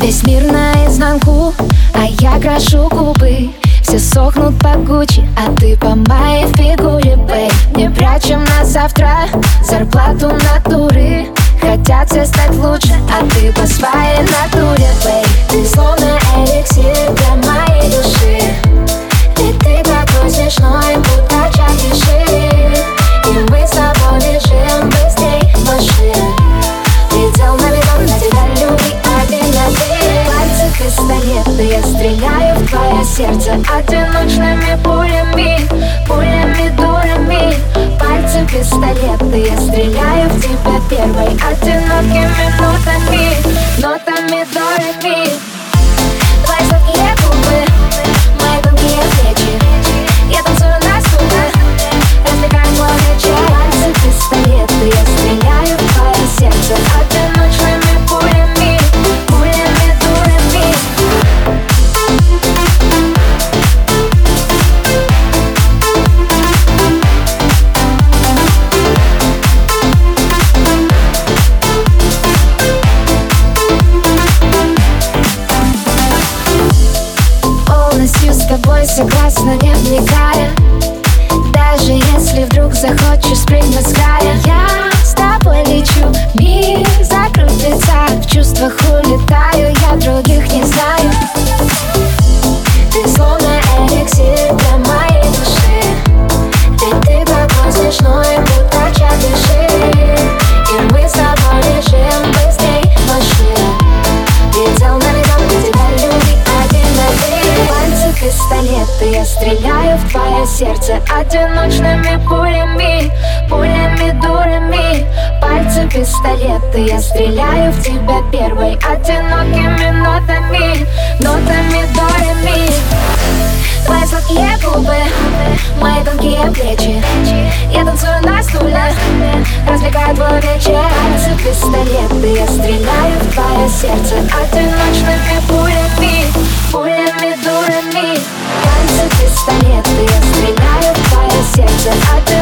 Весь мир наизнанку, а я крашу губы. Все сохнут по Гуччи, а ты по моей фигуре, бэй Не прячем на завтра зарплату натуры. Хотят все стать лучше, а ты по своей натуре, я стреляю в твое сердце Одиночными пулями, пулями дурами. Пальцы пистолеты, я стреляю в тебя первой Одинокими нотами, нотами дорогими Твои сладкие губы, согласна, не вникая Даже если вдруг захочешь спрыгнуть с края Я с тобой лечу, мир сердце Одиночными пулями, пулями дурами. Пальцы пистолеты, я стреляю в тебя первой Одинокими нотами, нотами дорами Твои сладкие губы, мои тонкие плечи. Я танцую на стуле, развлекаю твой вечер. Пальцы пистолеты, я стреляю в твое сердце Одиночными пулями, пулями дурами Пальцы пистолеты, я стреляю в твое сердце Одиночными